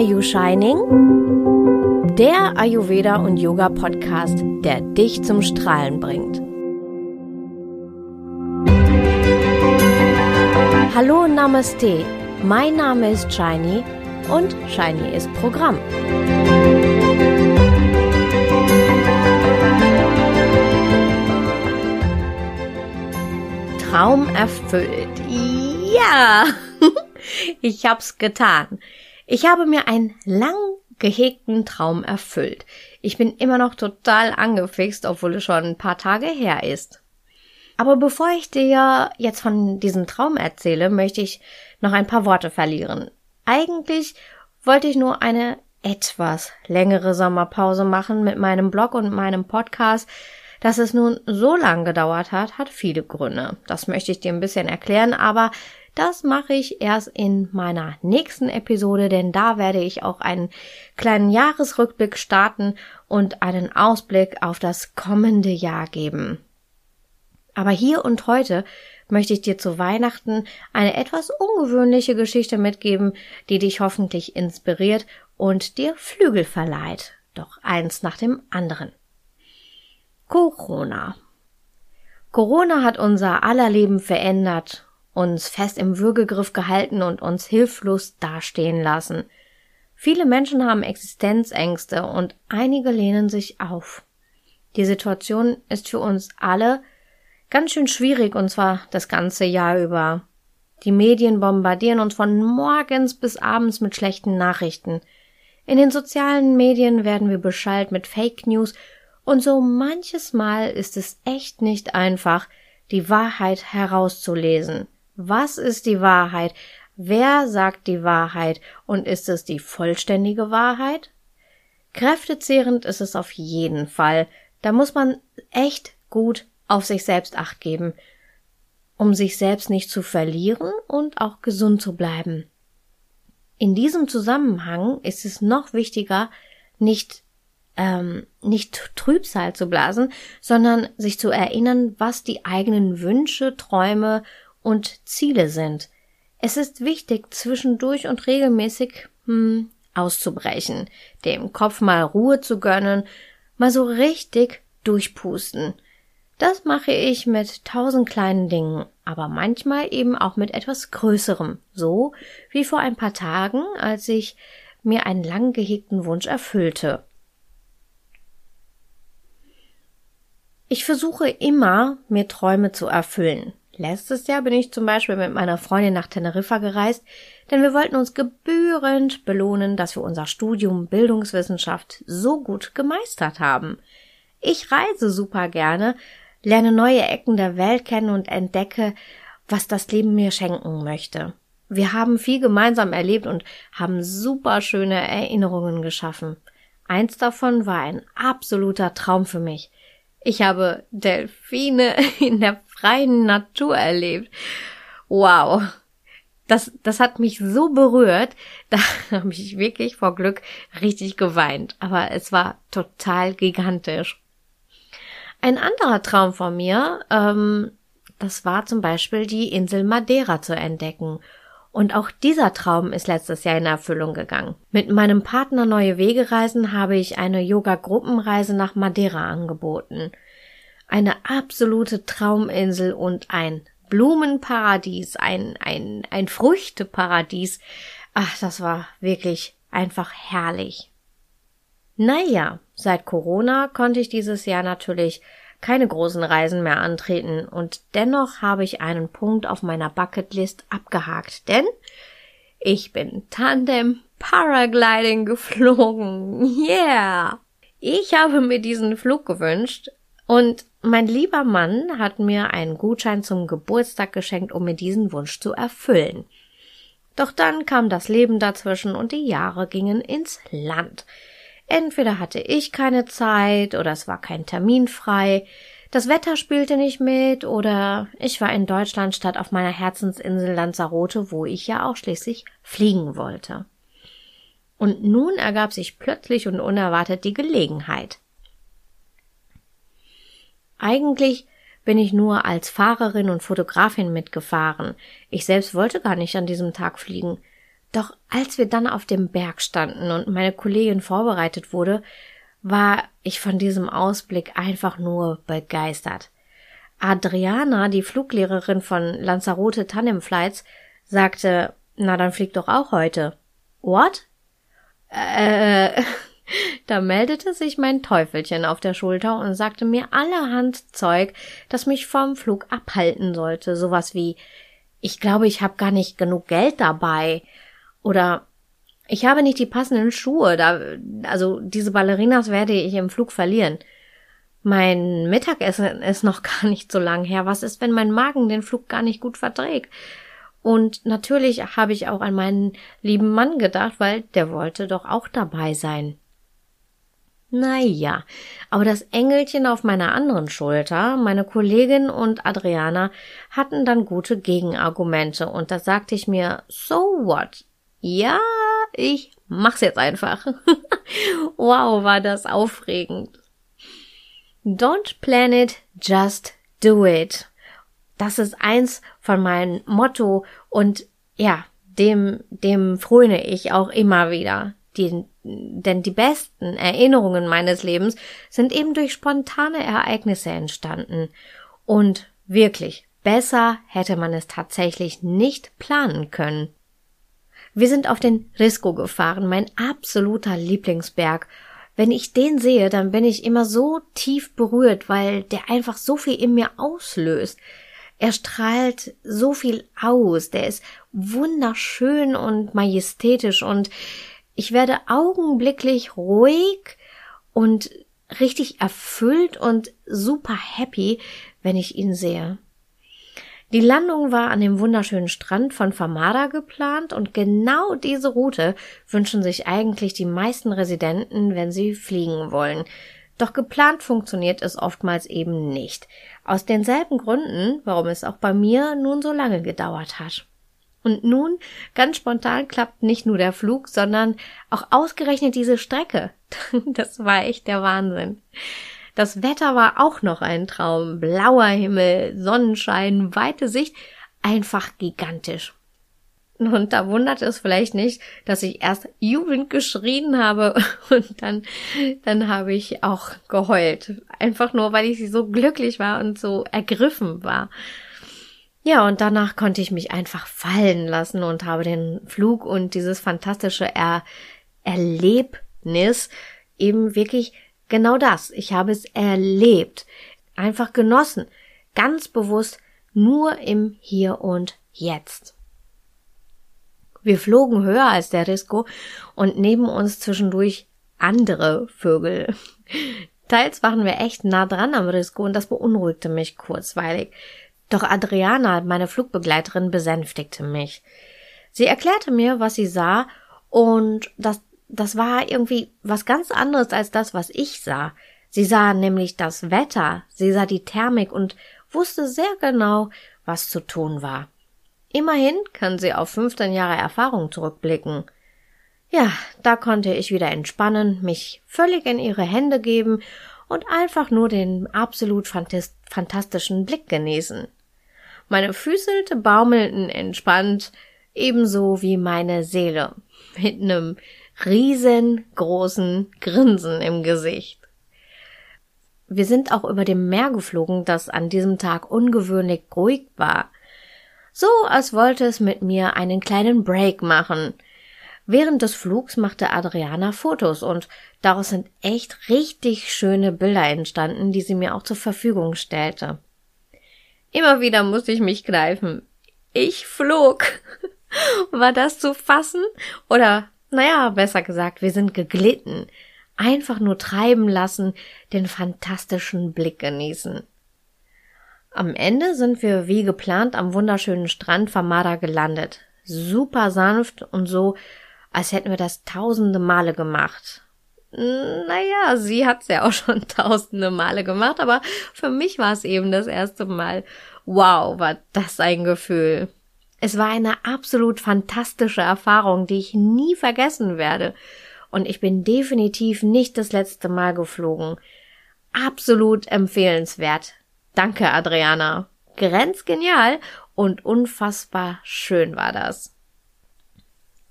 Are You Shining? Der Ayurveda und Yoga Podcast, der dich zum Strahlen bringt. Hallo Namaste, mein Name ist Shiny und Shiny ist Programm. Traum erfüllt. Ja, ich hab's getan. Ich habe mir einen lang gehegten Traum erfüllt. Ich bin immer noch total angefixt, obwohl es schon ein paar Tage her ist. Aber bevor ich dir jetzt von diesem Traum erzähle, möchte ich noch ein paar Worte verlieren. Eigentlich wollte ich nur eine etwas längere Sommerpause machen mit meinem Blog und meinem Podcast. Dass es nun so lang gedauert hat, hat viele Gründe. Das möchte ich dir ein bisschen erklären, aber das mache ich erst in meiner nächsten Episode, denn da werde ich auch einen kleinen Jahresrückblick starten und einen Ausblick auf das kommende Jahr geben. Aber hier und heute möchte ich dir zu Weihnachten eine etwas ungewöhnliche Geschichte mitgeben, die dich hoffentlich inspiriert und dir Flügel verleiht. Doch eins nach dem anderen. Corona. Corona hat unser aller Leben verändert uns fest im Würgegriff gehalten und uns hilflos dastehen lassen. Viele Menschen haben Existenzängste und einige lehnen sich auf. Die Situation ist für uns alle ganz schön schwierig und zwar das ganze Jahr über. Die Medien bombardieren uns von morgens bis abends mit schlechten Nachrichten. In den sozialen Medien werden wir beschallt mit Fake News und so manches Mal ist es echt nicht einfach, die Wahrheit herauszulesen. Was ist die Wahrheit? Wer sagt die Wahrheit? Und ist es die vollständige Wahrheit? Kräftezehrend ist es auf jeden Fall. Da muss man echt gut auf sich selbst acht geben, um sich selbst nicht zu verlieren und auch gesund zu bleiben. In diesem Zusammenhang ist es noch wichtiger, nicht ähm, nicht Trübsal zu blasen, sondern sich zu erinnern, was die eigenen Wünsche, Träume und Ziele sind. Es ist wichtig, zwischendurch und regelmäßig hm, auszubrechen, dem Kopf mal Ruhe zu gönnen, mal so richtig durchpusten. Das mache ich mit tausend kleinen Dingen, aber manchmal eben auch mit etwas Größerem, so wie vor ein paar Tagen, als ich mir einen lang gehegten Wunsch erfüllte. Ich versuche immer, mir Träume zu erfüllen. Letztes Jahr bin ich zum Beispiel mit meiner Freundin nach Teneriffa gereist, denn wir wollten uns gebührend belohnen, dass wir unser Studium Bildungswissenschaft so gut gemeistert haben. Ich reise super gerne, lerne neue Ecken der Welt kennen und entdecke, was das Leben mir schenken möchte. Wir haben viel gemeinsam erlebt und haben super schöne Erinnerungen geschaffen. Eins davon war ein absoluter Traum für mich. Ich habe Delfine in der freien Natur erlebt. Wow. Das, das hat mich so berührt, da habe ich wirklich vor Glück richtig geweint. Aber es war total gigantisch. Ein anderer Traum von mir, ähm, das war zum Beispiel die Insel Madeira zu entdecken. Und auch dieser Traum ist letztes Jahr in Erfüllung gegangen. Mit meinem Partner Neue Wege reisen habe ich eine Yoga-Gruppenreise nach Madeira angeboten eine absolute Trauminsel und ein Blumenparadies, ein, ein, ein Früchteparadies. Ach, das war wirklich einfach herrlich. Naja, seit Corona konnte ich dieses Jahr natürlich keine großen Reisen mehr antreten und dennoch habe ich einen Punkt auf meiner Bucketlist abgehakt, denn ich bin Tandem Paragliding geflogen. Yeah! Ich habe mir diesen Flug gewünscht und mein lieber Mann hat mir einen Gutschein zum Geburtstag geschenkt, um mir diesen Wunsch zu erfüllen. Doch dann kam das Leben dazwischen und die Jahre gingen ins Land. Entweder hatte ich keine Zeit oder es war kein Termin frei, das Wetter spielte nicht mit oder ich war in Deutschland statt auf meiner Herzensinsel Lanzarote, wo ich ja auch schließlich fliegen wollte. Und nun ergab sich plötzlich und unerwartet die Gelegenheit. Eigentlich bin ich nur als Fahrerin und Fotografin mitgefahren. Ich selbst wollte gar nicht an diesem Tag fliegen. Doch als wir dann auf dem Berg standen und meine Kollegin vorbereitet wurde, war ich von diesem Ausblick einfach nur begeistert. Adriana, die Fluglehrerin von Lanzarote Tandem Flights, sagte, na dann flieg doch auch heute. What? Äh, da meldete sich mein Teufelchen auf der Schulter und sagte mir allerhand Zeug, das mich vom Flug abhalten sollte, sowas wie ich glaube, ich habe gar nicht genug Geld dabei oder ich habe nicht die passenden Schuhe, da also diese Ballerinas werde ich im Flug verlieren. Mein Mittagessen ist noch gar nicht so lang her. Was ist, wenn mein Magen den Flug gar nicht gut verträgt? Und natürlich habe ich auch an meinen lieben Mann gedacht, weil der wollte doch auch dabei sein. Naja, aber das Engelchen auf meiner anderen Schulter, meine Kollegin und Adriana hatten dann gute Gegenargumente und da sagte ich mir, so what? Ja, ich mach's jetzt einfach. wow, war das aufregend. Don't plan it, just do it. Das ist eins von meinem Motto und ja, dem, dem fröne ich auch immer wieder. Die, denn die besten Erinnerungen meines Lebens sind eben durch spontane Ereignisse entstanden. Und wirklich, besser hätte man es tatsächlich nicht planen können. Wir sind auf den Risco gefahren, mein absoluter Lieblingsberg. Wenn ich den sehe, dann bin ich immer so tief berührt, weil der einfach so viel in mir auslöst. Er strahlt so viel aus, der ist wunderschön und majestätisch und ich werde augenblicklich ruhig und richtig erfüllt und super happy, wenn ich ihn sehe. Die Landung war an dem wunderschönen Strand von Famada geplant und genau diese Route wünschen sich eigentlich die meisten Residenten, wenn sie fliegen wollen. Doch geplant funktioniert es oftmals eben nicht. Aus denselben Gründen, warum es auch bei mir nun so lange gedauert hat. Und nun, ganz spontan, klappt nicht nur der Flug, sondern auch ausgerechnet diese Strecke. Das war echt der Wahnsinn. Das Wetter war auch noch ein Traum. Blauer Himmel, Sonnenschein, weite Sicht, einfach gigantisch. Und da wundert es vielleicht nicht, dass ich erst jubelnd geschrien habe und dann, dann habe ich auch geheult. Einfach nur, weil ich so glücklich war und so ergriffen war. Ja, und danach konnte ich mich einfach fallen lassen und habe den Flug und dieses fantastische er Erlebnis eben wirklich genau das. Ich habe es erlebt, einfach genossen, ganz bewusst nur im Hier und Jetzt. Wir flogen höher als der Risco und neben uns zwischendurch andere Vögel. Teils waren wir echt nah dran am Risco und das beunruhigte mich kurzweilig. Doch Adriana, meine Flugbegleiterin, besänftigte mich. Sie erklärte mir, was sie sah, und das, das war irgendwie was ganz anderes als das, was ich sah. Sie sah nämlich das Wetter, sie sah die Thermik und wusste sehr genau, was zu tun war. Immerhin kann sie auf 15 Jahre Erfahrung zurückblicken. Ja, da konnte ich wieder entspannen, mich völlig in ihre Hände geben und einfach nur den absolut fantastischen Blick genießen. Meine Füße baumelten entspannt, ebenso wie meine Seele, mit einem riesengroßen Grinsen im Gesicht. Wir sind auch über dem Meer geflogen, das an diesem Tag ungewöhnlich ruhig war. So, als wollte es mit mir einen kleinen Break machen. Während des Flugs machte Adriana Fotos und daraus sind echt richtig schöne Bilder entstanden, die sie mir auch zur Verfügung stellte. Immer wieder musste ich mich greifen. Ich flog. War das zu fassen? Oder, naja, besser gesagt, wir sind geglitten. Einfach nur treiben lassen, den fantastischen Blick genießen. Am Ende sind wir wie geplant am wunderschönen Strand Famada gelandet. Super sanft und so, als hätten wir das tausende Male gemacht. Naja, sie hat's ja auch schon tausende Male gemacht, aber für mich war es eben das erste Mal. Wow, war das ein Gefühl. Es war eine absolut fantastische Erfahrung, die ich nie vergessen werde. Und ich bin definitiv nicht das letzte Mal geflogen. Absolut empfehlenswert. Danke, Adriana. Grenzgenial und unfassbar schön war das.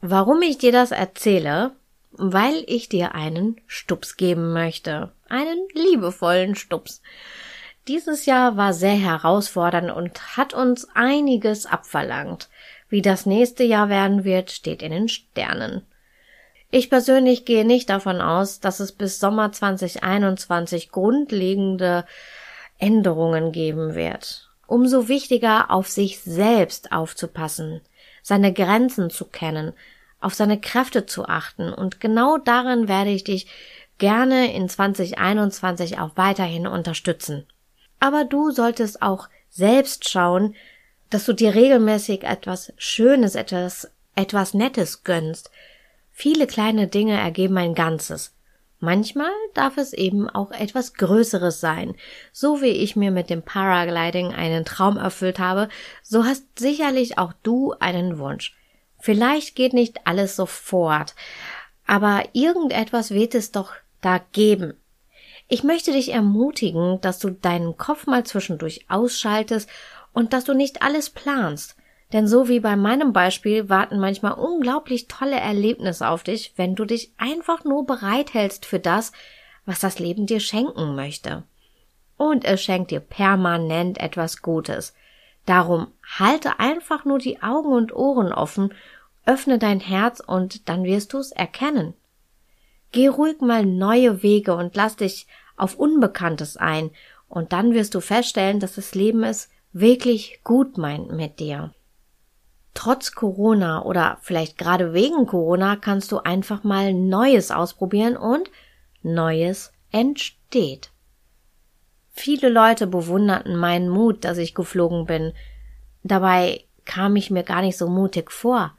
Warum ich dir das erzähle? Weil ich dir einen Stups geben möchte. Einen liebevollen Stups. Dieses Jahr war sehr herausfordernd und hat uns einiges abverlangt. Wie das nächste Jahr werden wird, steht in den Sternen. Ich persönlich gehe nicht davon aus, dass es bis Sommer 2021 grundlegende Änderungen geben wird. Umso wichtiger, auf sich selbst aufzupassen, seine Grenzen zu kennen, auf seine Kräfte zu achten und genau darin werde ich dich gerne in 2021 auch weiterhin unterstützen. Aber du solltest auch selbst schauen, dass du dir regelmäßig etwas Schönes, etwas, etwas Nettes gönnst. Viele kleine Dinge ergeben ein Ganzes. Manchmal darf es eben auch etwas Größeres sein. So wie ich mir mit dem Paragliding einen Traum erfüllt habe, so hast sicherlich auch du einen Wunsch. Vielleicht geht nicht alles sofort, aber irgendetwas wird es doch da geben. Ich möchte dich ermutigen, dass du deinen Kopf mal zwischendurch ausschaltest und dass du nicht alles planst. Denn so wie bei meinem Beispiel warten manchmal unglaublich tolle Erlebnisse auf dich, wenn du dich einfach nur bereithältst für das, was das Leben dir schenken möchte. Und es schenkt dir permanent etwas Gutes. Darum halte einfach nur die Augen und Ohren offen, öffne dein Herz und dann wirst du es erkennen. Geh ruhig mal neue Wege und lass dich auf Unbekanntes ein, und dann wirst du feststellen, dass das Leben es wirklich gut meint mit dir. Trotz Corona oder vielleicht gerade wegen Corona kannst du einfach mal Neues ausprobieren und Neues entsteht. Viele Leute bewunderten meinen Mut, dass ich geflogen bin. Dabei kam ich mir gar nicht so mutig vor.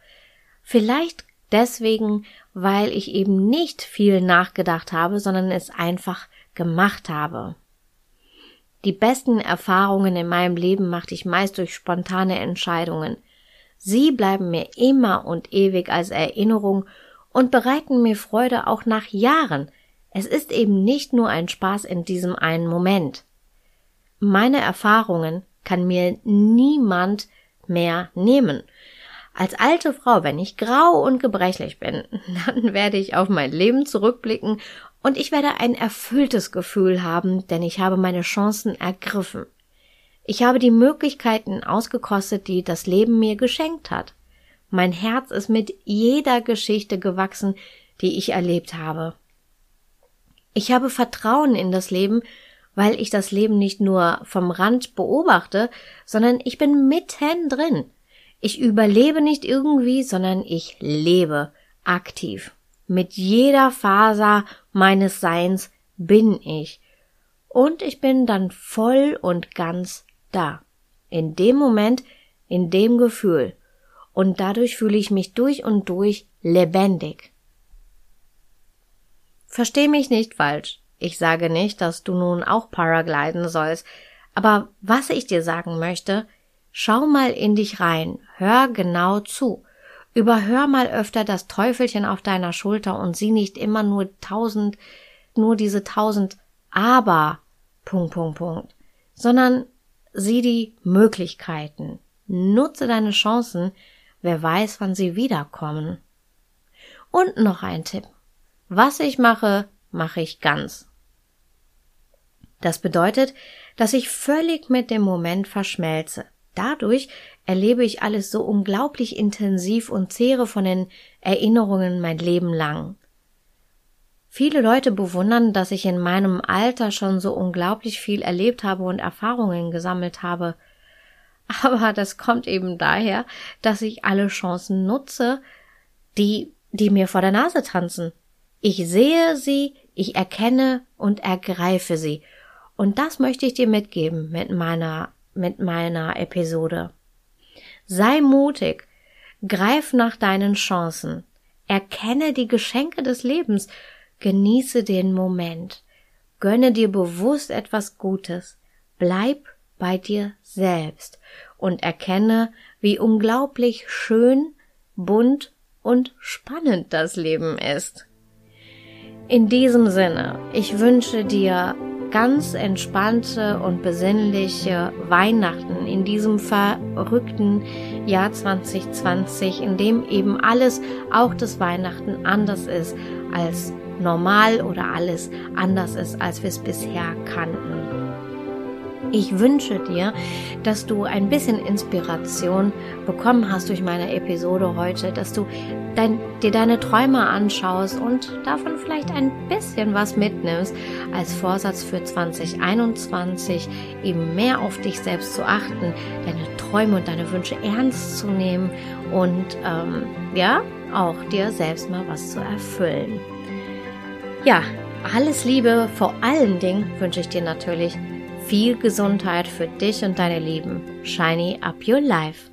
Vielleicht deswegen, weil ich eben nicht viel nachgedacht habe, sondern es einfach gemacht habe. Die besten Erfahrungen in meinem Leben machte ich meist durch spontane Entscheidungen. Sie bleiben mir immer und ewig als Erinnerung und bereiten mir Freude auch nach Jahren. Es ist eben nicht nur ein Spaß in diesem einen Moment. Meine Erfahrungen kann mir niemand mehr nehmen. Als alte Frau, wenn ich grau und gebrechlich bin, dann werde ich auf mein Leben zurückblicken und ich werde ein erfülltes Gefühl haben, denn ich habe meine Chancen ergriffen. Ich habe die Möglichkeiten ausgekostet, die das Leben mir geschenkt hat. Mein Herz ist mit jeder Geschichte gewachsen, die ich erlebt habe. Ich habe Vertrauen in das Leben, weil ich das Leben nicht nur vom Rand beobachte, sondern ich bin mitten drin. Ich überlebe nicht irgendwie, sondern ich lebe aktiv. Mit jeder Faser meines Seins bin ich. Und ich bin dann voll und ganz da. In dem Moment, in dem Gefühl. Und dadurch fühle ich mich durch und durch lebendig. Versteh mich nicht falsch. Ich sage nicht, dass du nun auch Paragliden sollst, aber was ich dir sagen möchte, schau mal in dich rein, hör genau zu. Überhör mal öfter das Teufelchen auf deiner Schulter und sieh nicht immer nur tausend, nur diese tausend Aber, Punkt, Punkt, Punkt, sondern sieh die Möglichkeiten. Nutze deine Chancen, wer weiß, wann sie wiederkommen. Und noch ein Tipp. Was ich mache, mache ich ganz. Das bedeutet, dass ich völlig mit dem Moment verschmelze. Dadurch erlebe ich alles so unglaublich intensiv und zehre von den Erinnerungen mein Leben lang. Viele Leute bewundern, dass ich in meinem Alter schon so unglaublich viel erlebt habe und Erfahrungen gesammelt habe. Aber das kommt eben daher, dass ich alle Chancen nutze, die, die mir vor der Nase tanzen. Ich sehe sie, ich erkenne und ergreife sie. Und das möchte ich dir mitgeben mit meiner mit meiner Episode. Sei mutig, greif nach deinen Chancen, erkenne die Geschenke des Lebens, genieße den Moment, gönne dir bewusst etwas Gutes, bleib bei dir selbst und erkenne, wie unglaublich schön, bunt und spannend das Leben ist. In diesem Sinne, ich wünsche dir ganz entspannte und besinnliche Weihnachten in diesem verrückten Jahr 2020, in dem eben alles, auch das Weihnachten, anders ist als normal oder alles anders ist, als wir es bisher kannten. Ich wünsche dir, dass du ein bisschen Inspiration bekommen hast durch meine Episode heute, dass du dein, dir deine Träume anschaust und davon vielleicht ein bisschen was mitnimmst als Vorsatz für 2021, eben mehr auf dich selbst zu achten, deine Träume und deine Wünsche ernst zu nehmen und ähm, ja, auch dir selbst mal was zu erfüllen. Ja, alles Liebe, vor allen Dingen wünsche ich dir natürlich viel Gesundheit für dich und deine Lieben. Shiny up your life.